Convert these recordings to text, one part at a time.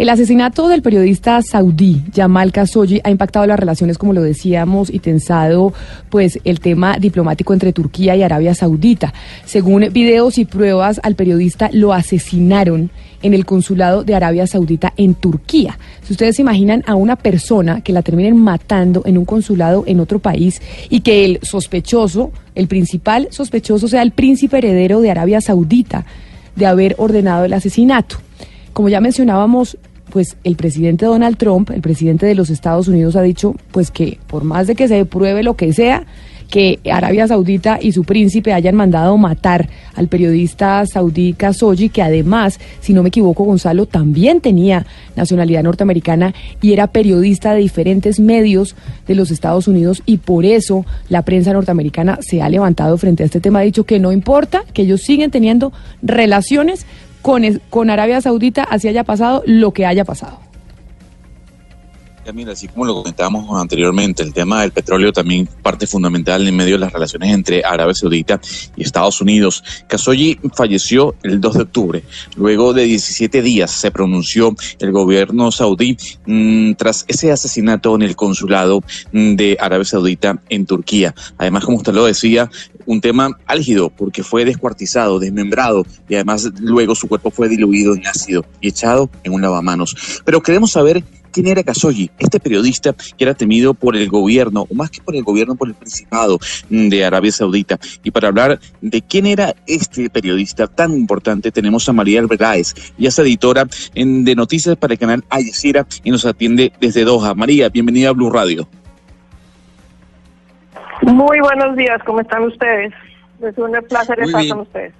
El asesinato del periodista saudí Jamal Khashoggi ha impactado las relaciones, como lo decíamos, y tensado pues el tema diplomático entre Turquía y Arabia Saudita. Según videos y pruebas, al periodista lo asesinaron en el consulado de Arabia Saudita en Turquía. Si ustedes se imaginan a una persona que la terminen matando en un consulado en otro país y que el sospechoso, el principal sospechoso sea el príncipe heredero de Arabia Saudita de haber ordenado el asesinato. Como ya mencionábamos, pues el presidente Donald Trump, el presidente de los Estados Unidos, ha dicho pues que por más de que se pruebe lo que sea, que Arabia Saudita y su príncipe hayan mandado matar al periodista saudí Khashoggi, que además, si no me equivoco, Gonzalo también tenía nacionalidad norteamericana y era periodista de diferentes medios de los Estados Unidos y por eso la prensa norteamericana se ha levantado frente a este tema, ha dicho que no importa, que ellos siguen teniendo relaciones con, con Arabia Saudita, así haya pasado lo que haya pasado. Mira, así como lo comentábamos anteriormente, el tema del petróleo también parte fundamental en medio de las relaciones entre Arabia Saudita y Estados Unidos. Khashoggi falleció el 2 de octubre. Luego de 17 días se pronunció el gobierno saudí mmm, tras ese asesinato en el consulado de Arabia Saudita en Turquía. Además, como usted lo decía, un tema álgido porque fue descuartizado, desmembrado y además luego su cuerpo fue diluido en ácido y echado en un lavamanos. Pero queremos saber quién era Khashoggi, este periodista que era temido por el gobierno, o más que por el gobierno, por el Principado de Arabia Saudita. Y para hablar de quién era este periodista tan importante, tenemos a María Albergáez, ella es editora de noticias para el canal Al Jazeera y nos atiende desde Doha. María, bienvenida a Blue Radio. Muy buenos días, ¿cómo están ustedes? Es un placer Muy estar bien. con ustedes.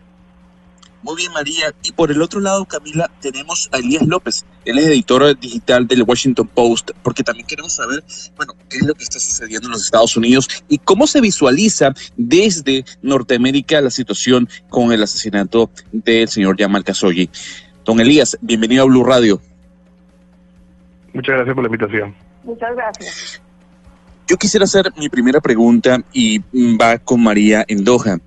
Muy bien, María. Y por el otro lado, Camila, tenemos a Elías López. Él es editor digital del Washington Post, porque también queremos saber, bueno, qué es lo que está sucediendo en los Estados Unidos y cómo se visualiza desde Norteamérica la situación con el asesinato del señor Jamal Khashoggi. Don Elías, bienvenido a Blue Radio. Muchas gracias por la invitación. Muchas gracias. Yo quisiera hacer mi primera pregunta y va con María en Doha.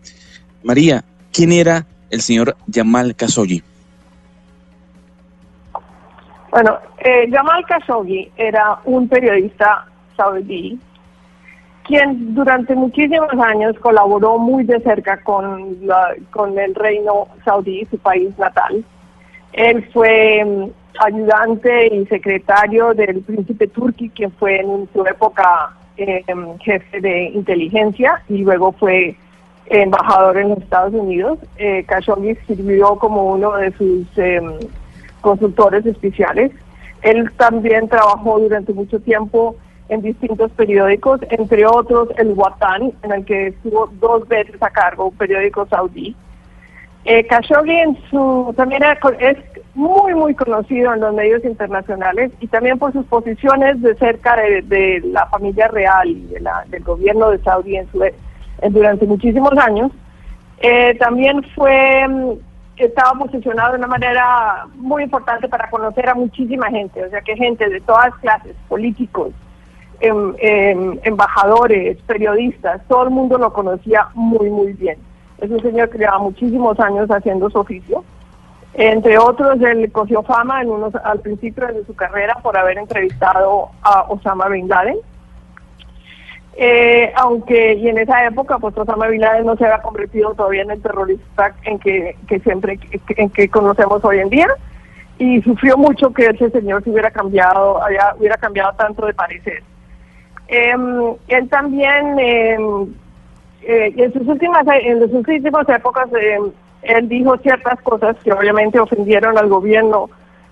María, ¿quién era el señor Jamal Khashoggi? Bueno, eh, Jamal Khashoggi era un periodista saudí quien durante muchísimos años colaboró muy de cerca con, la- con el reino saudí, su país natal. Él fue mm, ayudante y secretario del príncipe Turki, quien fue en su época eh, em, jefe de inteligencia y luego fue embajador en los Estados Unidos. Eh, Khashoggi sirvió como uno de sus em, consultores especiales. Él también trabajó durante mucho tiempo en distintos periódicos, entre otros el Watan, en el que estuvo dos veces a cargo, un periódico saudí. Eh, Khashoggi en su, también es muy, muy conocido en los medios internacionales y también por sus posiciones de cerca de, de la familia real y de la- del gobierno de Saudí en su, en- durante muchísimos años. Eh, también fue mm, estaba posicionado de una manera muy importante para conocer a muchísima gente, o sea que gente de todas clases, políticos, em- em, embajadores, periodistas, todo el mundo lo conocía muy, muy bien. Es un señor que lleva muchísimos años haciendo su oficio. Entre otros, él cogió fama en unos, al principio de su carrera por haber entrevistado a Osama Bin Laden. Eh, aunque y en esa época pues Osama Bin Laden no se había convertido todavía en el terrorista en que, que siempre en que conocemos hoy en día. Y sufrió mucho que ese señor se hubiera cambiado hubiera cambiado tanto de parecer. Em, él también em, eh, en sus últimas en sus últimas épocas em, él dijo ciertas cosas que obviamente ofendieron al gobierno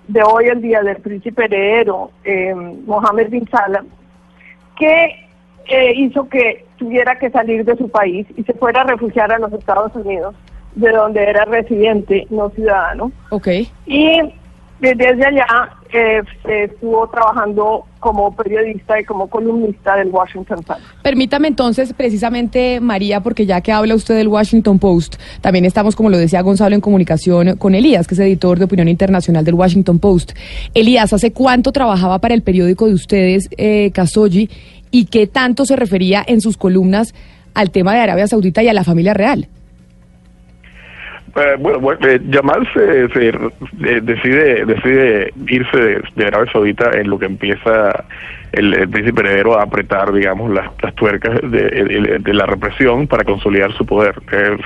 de hoy el día del príncipe heredero Mohammed bin Salam que eh, hizo que tuviera que salir de su país y se fuera a refugiar a los Estados Unidos, de donde era residente, no ciudadano. Ok. Y desde allá eh, estuvo trabajando como periodista y como columnista del Washington Post. Permítame entonces, precisamente, María, porque ya que habla usted del Washington Post, también estamos, como lo decía Gonzalo, en comunicación con Elías, que es editor de opinión internacional del Washington Post. Elías, ¿hace cuánto trabajaba para el periódico de ustedes, eh, y qué tanto se refería en sus columnas al tema de Arabia Saudita y a la familia real? Eh, bueno, bueno eh, Yamal se, eh, decide decide irse de, Arabia Saudita en lo que empieza el, príncipe heredero a apretar, digamos, las, tuercas de, la represión para consolidar su poder.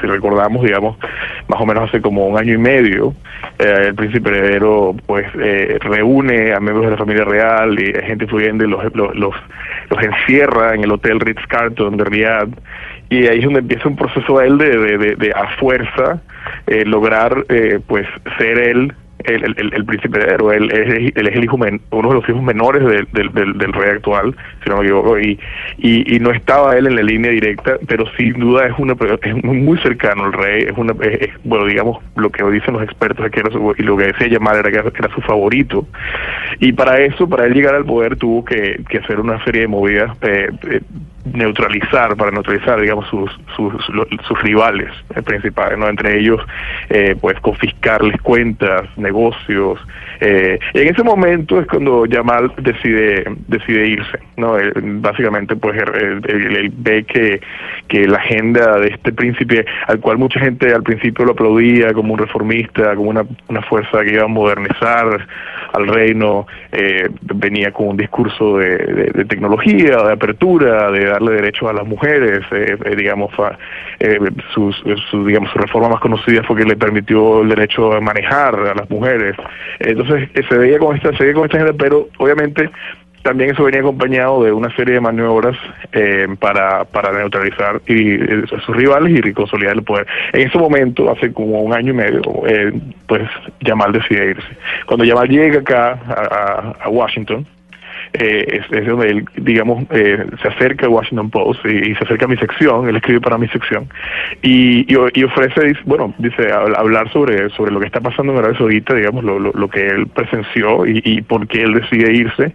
si recordamos, digamos, más o menos hace como un año y medio, el príncipe heredero pues reúne a miembros de la familia real y gente influyente, los, los, los, los encierra en el hotel Ritz Carlton de Riyadh y ahí es donde empieza un proceso a él de, de, de, a fuerza eh, lograr eh, pues ser él el, el, príncipe heredero, él, él, es el hijo uno de los hijos menores del, del, del, rey actual, si no me equivoco, y, y, y, no estaba él en la línea directa, pero sin duda es una es muy cercano al rey, es una bueno digamos lo que dicen los expertos que era y lo que decía llamar era que era su favorito, y para eso, para él llegar al poder tuvo que, que hacer una serie de movidas eh, eh neutralizar, para neutralizar, digamos, sus, sus, sus rivales principales, ¿no? Entre ellos, eh, pues, confiscarles cuentas, negocios. Eh, y en ese momento es cuando Yamal decide, decide irse, ¿no? básicamente, pues, él, ve que, que la agenda de este príncipe, al cual mucha gente al principio lo aplaudía como un reformista, como una, una fuerza que iba a modernizar al reino, eh, venía con un discurso de, de, tecnología, de apertura, de darle derechos a las mujeres, eh, eh, digamos, sus, su, digamos, su reforma más conocida fue que le permitió el derecho a manejar a las mujeres. Entonces se veía con esta, se veía con esta gente, pero obviamente también eso venía acompañado de una serie de maniobras eh, para, para neutralizar y, eh, a sus rivales y consolidar el poder. En ese momento, hace como un año y medio, eh, pues Yamal decide irse. Cuando Yamal llega acá a Washington, eh, es, donde él, digamos, eh, se acerca al Washington Post y, se acerca a mi sección, él escribe para mi sección, y, y, ofrece, bueno, dice, hablar sobre, sobre lo que está pasando en Arabia Saudita, digamos, lo, lo, que él presenció y, y por qué él decide irse,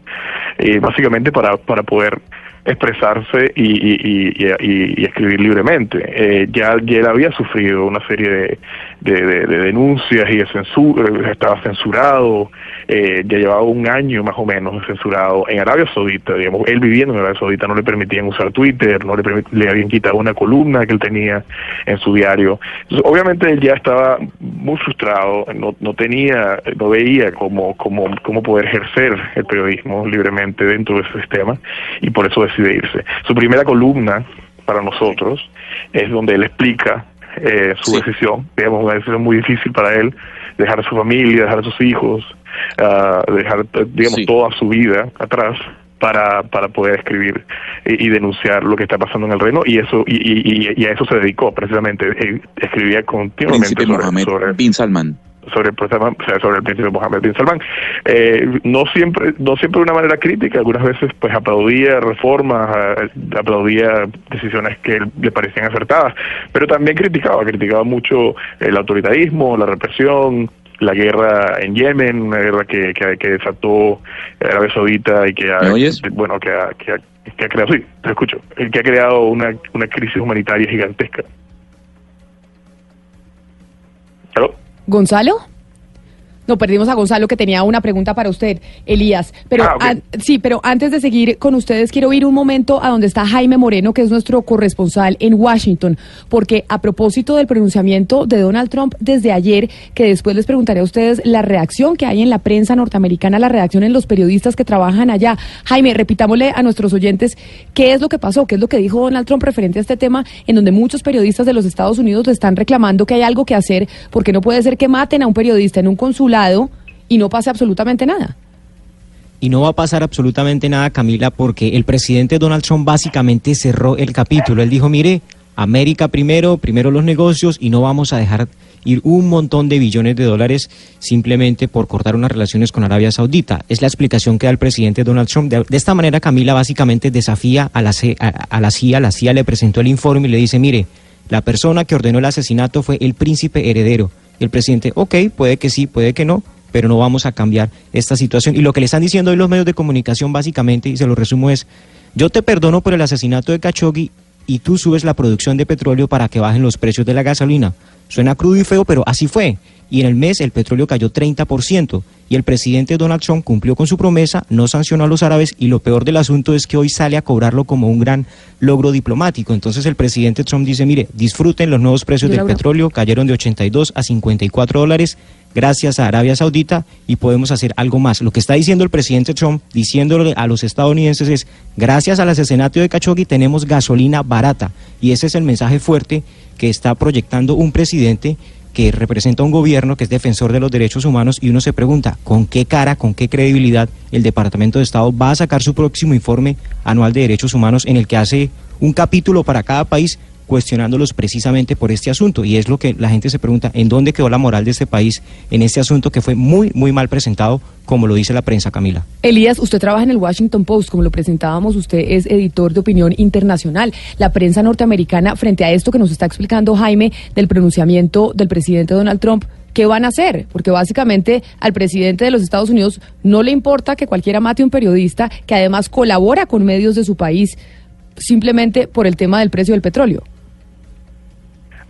eh, básicamente para, para poder expresarse y, y, y, escribir libremente. Eh, ya, ya él había sufrido una serie de, de, denuncias y de censura, estaba censurado, eh, ya llevaba un año más o menos censurado en Arabia Saudita, digamos, él viviendo en Arabia Saudita no le permitían usar Twitter, no le, le habían quitado una columna que él tenía en su diario. Obviamente él ya estaba muy frustrado, no, no tenía, no veía cómo, cómo, cómo poder ejercer el periodismo libremente dentro de ese sistema y por eso decide irse. Su primera columna para nosotros es donde él explica eh, su decisión, digamos, una decisión muy difícil para él, dejar a su familia, dejar a sus hijos, uh, dejar, digamos, toda su vida atrás para, para poder escribir y, denunciar lo que está pasando en el reino. Y eso y, y, y a eso se dedicó precisamente. Escribía continuamente Príncipe Mohammed bin Salman sobre el sobre el príncipe Mohammed bin Salman. Eh, no siempre, no siempre de una manera crítica, algunas veces pues aplaudía reformas, eh, aplaudía decisiones que le parecían acertadas, pero también criticaba, criticaba mucho el autoritarismo, la represión, la guerra en Yemen, una guerra que, que, desató Arabia Saudita y que ha, bueno, que ha, que ha, creado, sí, te escucho, que ha creado una, una crisis humanitaria gigantesca. ¿Gonzalo? No, perdimos a Gonzalo que tenía una pregunta para usted, Elías. Pero ah, sí, pero antes de seguir con ustedes, quiero ir un momento a donde está Jaime Moreno, que es nuestro corresponsal en Washington, porque a propósito del pronunciamiento de Donald Trump desde ayer, que después les preguntaré a ustedes la reacción que hay en la prensa norteamericana, la reacción en los periodistas que trabajan allá. Jaime, repitámosle a nuestros oyentes qué es lo que pasó, qué es lo que dijo Donald Trump referente a este tema, en donde muchos periodistas de los Estados Unidos están reclamando que hay algo que hacer, porque no puede ser que maten a un periodista en un consulado y no pase absolutamente nada. Y no va a pasar absolutamente nada, Camila, porque el presidente Donald Trump básicamente cerró el capítulo. Él dijo, mire, América primero, primero los negocios y no vamos a dejar ir un montón de billones de dólares simplemente por cortar unas relaciones con Arabia Saudita. Es la explicación que da el presidente Donald Trump. De, esta manera, Camila básicamente desafía a la, a la CIA. La CIA le presentó el informe y le dice, mire, la persona que ordenó el asesinato fue el príncipe heredero el presidente, ok, puede que sí, puede que no, pero no vamos a cambiar esta situación. Y lo que le están diciendo hoy los medios de comunicación básicamente, y se lo resumo, es, yo te perdono por el asesinato de Khashoggi y tú subes la producción de petróleo para que bajen los precios de la gasolina. Suena crudo y feo, pero así fue. Y en el mes el petróleo cayó 30% y el presidente Donald Trump cumplió con su promesa, no sancionó a los árabes y lo peor del asunto es que hoy sale a cobrarlo como un gran logro diplomático. Entonces el presidente Trump dice, mire, disfruten los nuevos precios del petróleo, cayeron de 82 a 54 dólares gracias a Arabia Saudita y podemos hacer algo más. Lo que está diciendo el presidente Trump, diciéndole a los estadounidenses es, gracias al asesinato de Khashoggi tenemos gasolina barata y ese es el mensaje fuerte que está proyectando un presidente que representa un gobierno que es defensor de los derechos humanos y uno se pregunta con qué cara, con qué credibilidad el Departamento de Estado va a sacar su próximo informe anual de derechos humanos en el que hace un capítulo para cada país cuestionándolos precisamente por este asunto. Y es lo que la gente se pregunta, ¿en dónde quedó la moral de este país en este asunto que fue muy, muy mal presentado, como lo dice la prensa, Camila? Elías, usted trabaja en el Washington Post, como lo presentábamos, usted es editor de opinión internacional. La prensa norteamericana, frente a esto que nos está explicando Jaime del pronunciamiento del presidente Donald Trump, ¿qué van a hacer? Porque básicamente al presidente de los Estados Unidos no le importa que cualquiera mate a un periodista que además colabora con medios de su país simplemente por el tema del precio del petróleo.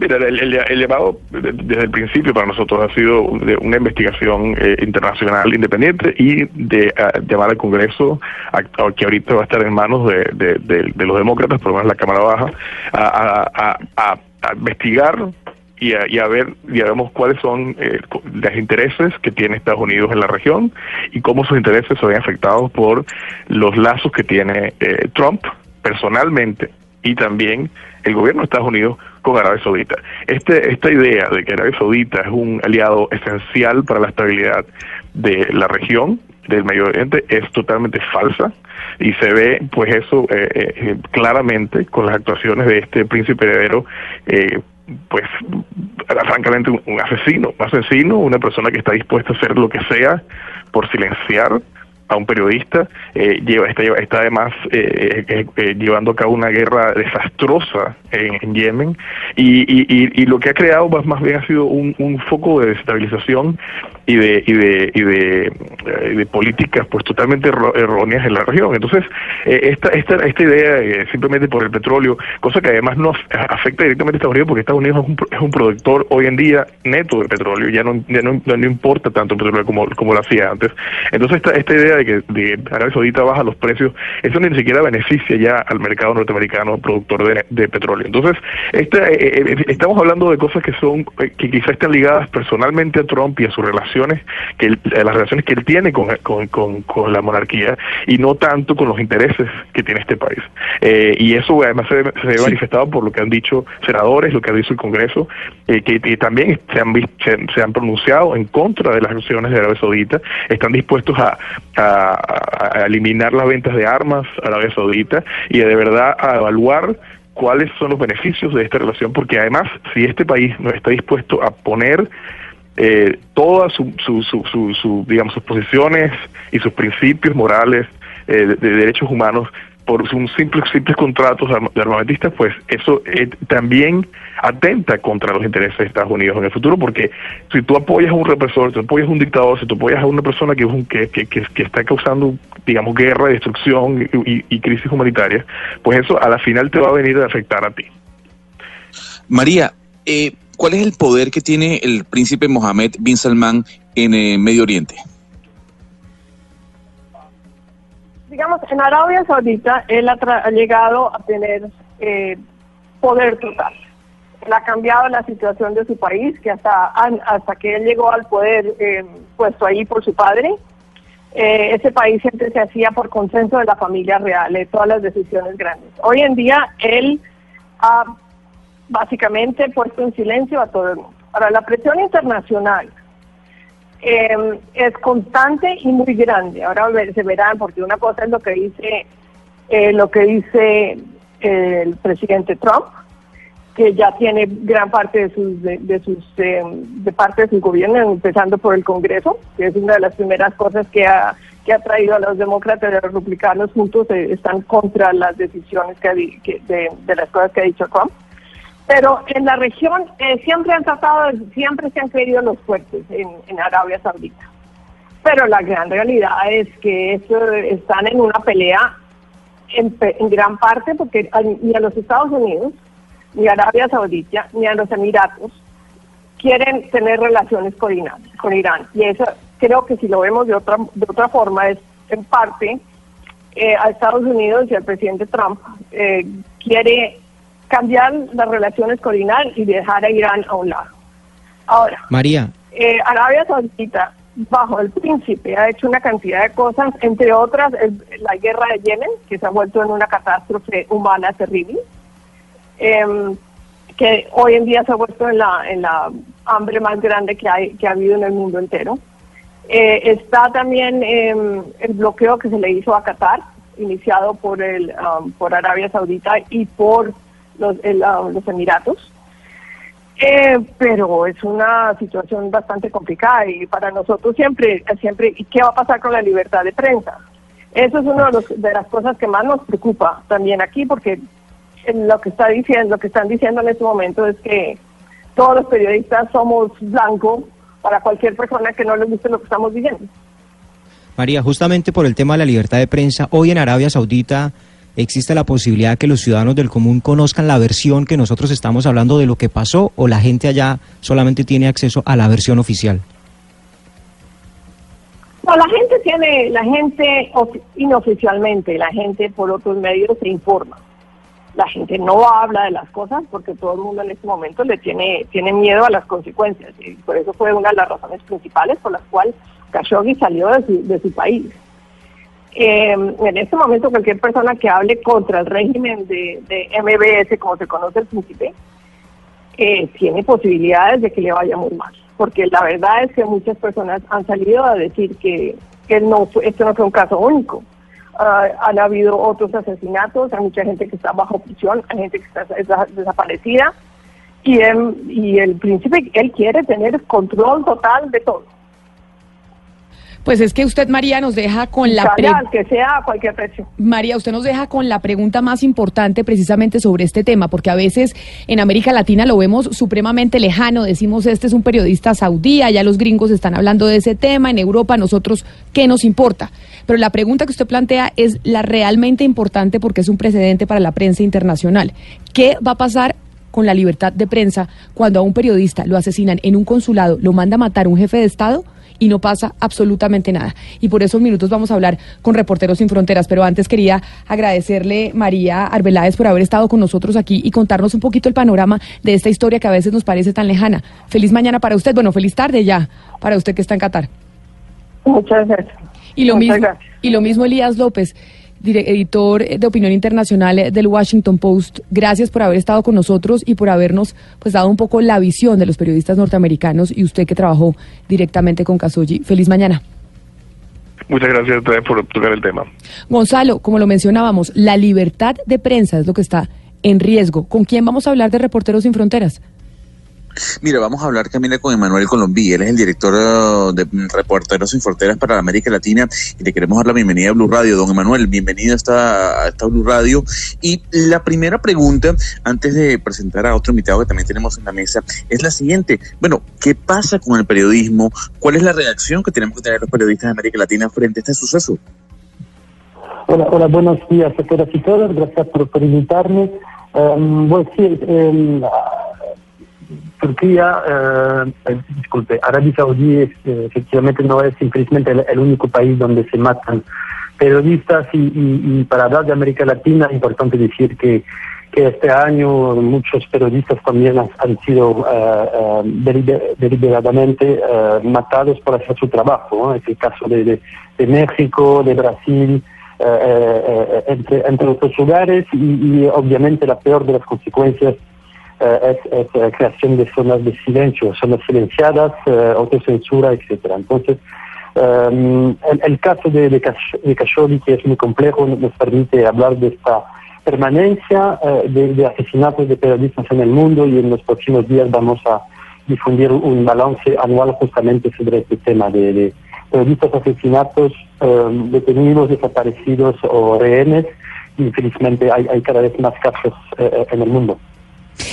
Mira, el, llamado desde el principio para nosotros ha sido de una investigación eh, internacional independiente y de llamar al Congreso, que ahorita va a estar en manos de, los demócratas, por lo menos la Cámara Baja, a, investigar y a, ver, ya vemos cuáles son eh, los intereses que tiene Estados Unidos en la región y cómo sus intereses se ven afectados por los lazos que tiene eh, Trump personalmente y también el gobierno de Estados Unidos con Arabia Saudita. Este, esta idea de que Arabia Saudita es un aliado esencial para la estabilidad de la región del Medio Oriente es totalmente falsa y se ve pues eso eh, eh, claramente con las actuaciones de este príncipe heredero eh, pues francamente un, asesino, un asesino, una persona que está dispuesta a hacer lo que sea por silenciar a un periodista, eh, lleva, está, está además eh, eh, llevando a cabo una guerra desastrosa en, Yemen. Y, y, y, lo que ha creado más, más bien ha sido un, un foco de desestabilización y de y de y de, de políticas pues totalmente erróneas en la región. Entonces esta esta esta idea simplemente por el petróleo cosa que además no afecta directamente a Estados Unidos porque Estados Unidos es un, es un productor hoy en día neto de petróleo ya no ya no, no, importa tanto el petróleo como como lo hacía antes. Entonces esta esta idea de que de Arabia Saudita baja los precios, eso ni siquiera beneficia ya al mercado norteamericano productor de, petróleo. Entonces, esta, eh, eh, eh, estamos hablando de cosas que son que quizás están ligadas personalmente a Trump y a sus relaciones, que las relaciones que él tiene con, con, la monarquía y no tanto con los intereses que tiene este país. y eso además se, ve manifestado por lo que han dicho senadores, lo que ha dicho el Congreso, que, también se han, se, han pronunciado en contra de las acciones de Arabia Saudita, están dispuestos a a, eliminar las ventas de armas a Arabia Saudita y de verdad a evaluar cuáles son los beneficios de esta relación, porque además, si este país no está dispuesto a poner eh, todas su, su, su, digamos, sus posiciones y sus principios morales eh, de, derechos humanos por un simple, simples contratos de armamentistas, pues eso eh, también atenta contra los intereses de Estados Unidos en el futuro, porque si tú apoyas a un represor, si tú apoyas a un dictador, si tú apoyas a una persona que, que, que, que está causando, digamos, guerra, destrucción y, crisis humanitaria, pues eso a la final te va a venir a afectar a ti. María, eh, ¿cuál es el poder que tiene el príncipe Mohammed bin Salman en eh, Medio Oriente? Digamos, en Arabia Saudita él ha, llegado a tener eh, poder total él ha cambiado la situación de su país, que hasta, hasta que él llegó al poder eh, puesto ahí por su padre, eh, ese país siempre se hacía por consenso de la familia real, de todas las decisiones grandes. Hoy en día él ha básicamente puesto en silencio a todo el mundo. Ahora, la presión internacional eh, es constante y muy grande. Ahora se verán, porque una cosa es lo que dice, lo que dice el presidente Trump, que ya tiene gran parte de sus de, sus eh, de parte de su gobierno, empezando por el Congreso, que es una de las primeras cosas que ha que ha traído a los demócratas y a los republicanos juntos eh, están contra las decisiones que, de, las cosas que ha dicho Trump. Pero en la región eh, siempre han tratado, siempre se han creído los fuertes en, en Arabia Saudita. pero la gran realidad es que están en una pelea en, gran parte porque ni a los Estados Unidos, ni a Arabia Saudita, ni a los Emiratos quieren tener relaciones con Irán. Con Irán. Y eso creo que si lo vemos de otra, de otra forma es en parte eh, a Estados Unidos y al presidente Trump eh, quiere cambiar las relaciones con Irán y dejar a Irán a un lado. Ahora, María. Eh, Arabia Saudita bajo el príncipe ha hecho una cantidad de cosas, entre otras la guerra de Yemen, que se ha vuelto en una catástrofe humana terrible, em, que hoy en día se ha vuelto en la, en la hambre más grande que, hay, que ha habido en el mundo entero. Eh, está también em, el bloqueo que se le hizo a Qatar, iniciado por, el, um, por Arabia Saudita y por los, um, los Emiratos. Eh, pero es una situación bastante complicada y para nosotros siempre, siempre, ¿y qué va a pasar con la libertad de prensa? Eso es una de, de las cosas que más nos preocupa también aquí, porque lo que está diciendo, lo que están diciendo en este momento es que todos los periodistas somos blancos para cualquier persona que no le guste lo que estamos diciendo. María, justamente por el tema de la libertad de prensa, hoy en Arabia Saudita ¿Existe la posibilidad que los ciudadanos del común conozcan la versión que nosotros estamos hablando de lo que pasó o la gente allá solamente tiene acceso a la versión oficial? No, la gente tiene, la gente inoficialmente, la gente por otros medios se informa. La gente no habla de las cosas porque todo el mundo en este momento le tiene, tiene miedo a las consecuencias y por eso fue una de las razones principales por las cuales Khashoggi salió de su país. Eh, en este momento cualquier persona que hable contra el régimen de, MBS, como se conoce el príncipe, eh, tiene posibilidades de que le vaya muy mal. Porque la verdad es que muchas personas han salido a decir que, que no, esto no fue un caso único. Ah, han habido otros asesinatos, hay mucha gente que está bajo prisión, hay gente que está desaparecida. Y, y el príncipe, él quiere tener control total de todo. Pues es que usted, María, nos deja con la pregunta. que sea a cualquier precio. María, usted nos deja con la pregunta más importante precisamente sobre este tema, porque a veces en América Latina lo vemos supremamente lejano. Decimos, este es un periodista saudí, allá los gringos están hablando de ese tema, en Europa nosotros, ¿qué nos importa? Pero la pregunta que usted plantea es la realmente importante porque es un precedente para la prensa internacional. ¿Qué va a pasar con la libertad de prensa cuando a un periodista lo asesinan en un consulado, lo manda a matar un jefe de Estado? Y no pasa absolutamente nada. Y por esos minutos vamos a hablar con Reporteros Sin Fronteras. Pero antes quería agradecerle, María Arbeláez, por haber estado con nosotros aquí y contarnos un poquito el panorama de esta historia que a veces nos parece tan lejana. Feliz mañana para usted. Bueno, feliz tarde ya para usted que está en Qatar. Muchas gracias. Y lo, mismo, y lo mismo Elías López editor de opinión internacional del Washington Post. Gracias por haber estado con nosotros y por habernos pues dado un poco la visión de los periodistas norteamericanos y usted que trabajó directamente con Kazuji. Feliz mañana. Muchas gracias por tocar el tema. Gonzalo, como lo mencionábamos, la libertad de prensa es lo que está en riesgo. ¿Con quién vamos a hablar de Reporteros sin Fronteras? Mira, vamos a hablar también con Emanuel Colombí. Él es el director uh, de Reporteros sin Fronteras para América Latina y le queremos dar la bienvenida a Blue Radio. Don Emanuel, bienvenido a esta, a esta Blue Radio. Y la primera pregunta, antes de presentar a otro invitado que también tenemos en la mesa, es la siguiente. Bueno, ¿qué pasa con el periodismo? ¿Cuál es la reacción que tenemos que tener los periodistas de América Latina frente a este suceso? Hola, hola buenos días a todas y todos. Gracias por, invitarme. Um, bueno, sí, el, Turquía, eh, eh, disculpe, Arabia Saudí eh, efectivamente no es simplemente el, único país donde se matan periodistas y, para hablar de América Latina es importante decir que, este año muchos periodistas también han, sido deliberadamente matados por hacer su trabajo. Es el caso de, México, de Brasil, entre, entre otros lugares y obviamente la peor de las consecuencias eh, es, la eh, creación de zonas de silencio, zonas silenciadas, eh, autocensura, etcétera. Entonces, el, caso de, de, que es muy complejo, nos permite hablar de esta permanencia de, asesinatos de periodistas en el mundo y en los próximos días vamos a difundir un balance anual justamente sobre este tema de, periodistas asesinatos, detenidos, desaparecidos o rehenes y felizmente hay, hay cada vez más casos en el mundo.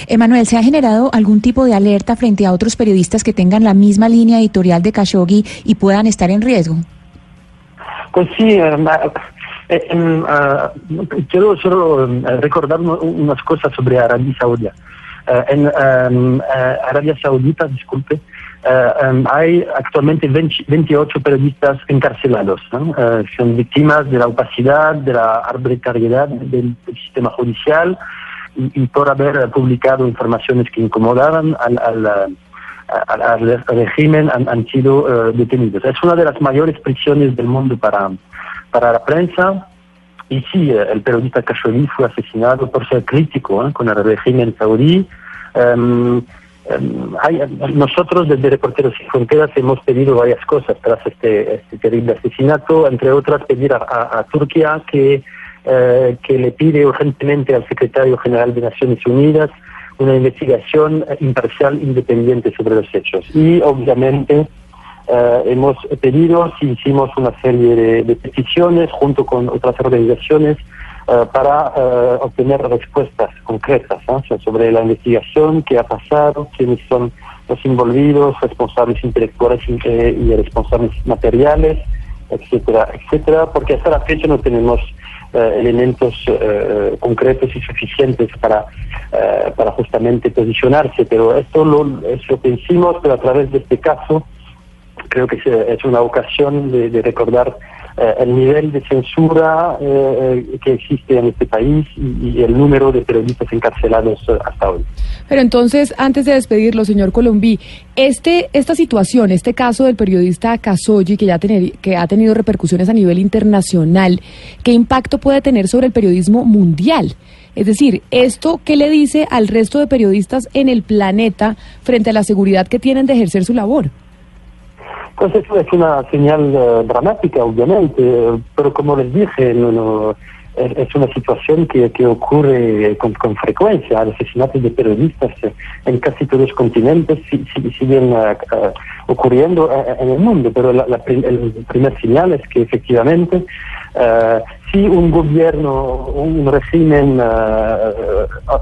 Emanuel, ¿se ha generado algún tipo de alerta frente a otros periodistas que tengan la misma línea editorial de Khashoggi y puedan estar en riesgo? Pues sí, eh, eh, em, ah, quiero solo eh, recordar unas cosas sobre Arabia Saudita. en em, Arabia Saudita, disculpe, em, hay actualmente 28 periodistas encarcelados. son víctimas de la opacidad, de la arbitrariedad del sistema judicial y, por haber publicado informaciones que incomodaban al, al, régimen han, sido eh, detenidos. Es una de las mayores prisiones del mundo para, para la prensa. Y sí, eh, el periodista Khashoggi fue asesinado por ser crítico ¿eh? con el régimen saudí. Em, em, nosotros desde Reporteros Sin Fronteras hemos pedido varias cosas tras este, este terrible asesinato, entre otras pedir a Turquía que eh, que le pide urgentemente al secretario general de Naciones Unidas una investigación imparcial independiente sobre los hechos. Y obviamente eh, hemos pedido, si hicimos una serie de, peticiones junto con otras organizaciones eh, para obtener respuestas concretas sobre la investigación, qué ha pasado, quiénes son los involucrados, responsables intelectuales y responsables materiales, etcétera, etcétera, porque hasta la fecha no tenemos eh, elementos eh, concretos y suficientes para, eh, para justamente posicionarse. Pero esto lo, es lo que hicimos, pero a través de este caso creo que es una ocasión de, recordar el nivel de censura que existe en este país y, el número de periodistas encarcelados hasta hoy. Pero entonces, antes de despedirlo, señor Colombí, este, esta situación, este caso del periodista Casoyi, que ya que ha tenido repercusiones a nivel internacional, ¿qué impacto puede tener sobre el periodismo mundial? Es decir, ¿esto qué le dice al resto de periodistas en el planeta frente a la seguridad que tienen de ejercer su labor? Pues eso es una señal eh, dramática, obviamente, pero como les dije, es una situación que, ocurre con, con, frecuencia. Asesinatos de periodistas en casi todos los continentes siguen uh, uh, ocurriendo en el mundo, pero la, el primer señal es que efectivamente si un gobierno, un régimen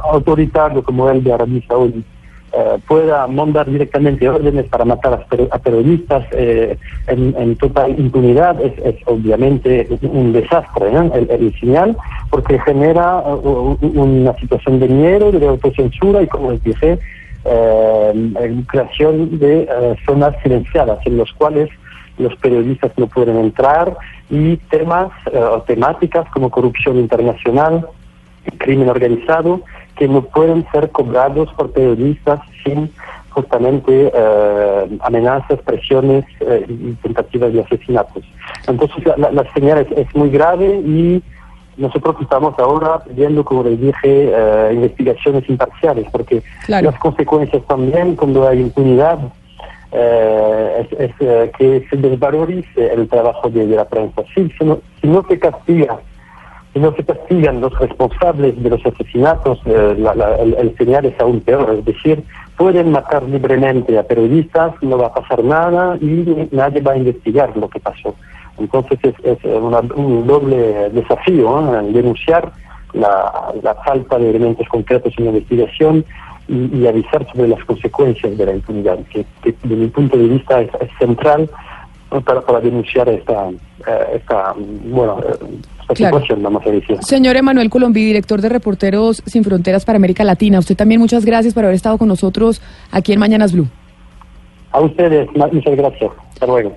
autoritario como el de Arabia Saudita eh, pueda mandar directamente órdenes para matar a, periodistas eh, en, total impunidad es, obviamente un desastre, el, el, señal, porque genera uh, una situación de miedo, de autocensura y, como les dije, eh, creación de zonas silenciadas en las cuales los periodistas no pueden entrar y temas o temáticas como corrupción internacional, crimen organizado, que no pueden ser cobrados por periodistas sin justamente eh, amenazas, presiones eh, y tentativas de asesinatos. Entonces la, señal es, muy grave y nosotros estamos ahora pidiendo, como les dije, eh, investigaciones imparciales, porque las consecuencias también cuando hay impunidad es, que se desvalorice el trabajo de, la prensa. si no se castiga si no se castigan los responsables de los asesinatos, eh, el, señal es aún peor. Es decir, pueden matar libremente a periodistas, no va a pasar nada y nadie va a investigar lo que pasó. Entonces es, un doble desafío denunciar la, falta de elementos concretos en la investigación y, avisar sobre las consecuencias de la impunidad, que, desde mi punto de vista es, central para, para denunciar esta, eh, esta bueno, eh, Señor Emanuel Colombí, director de Reporteros Sin Fronteras para América Latina, usted también muchas gracias por haber estado con nosotros aquí en Mañanas Blue. A ustedes, muchas gracias. Hasta luego.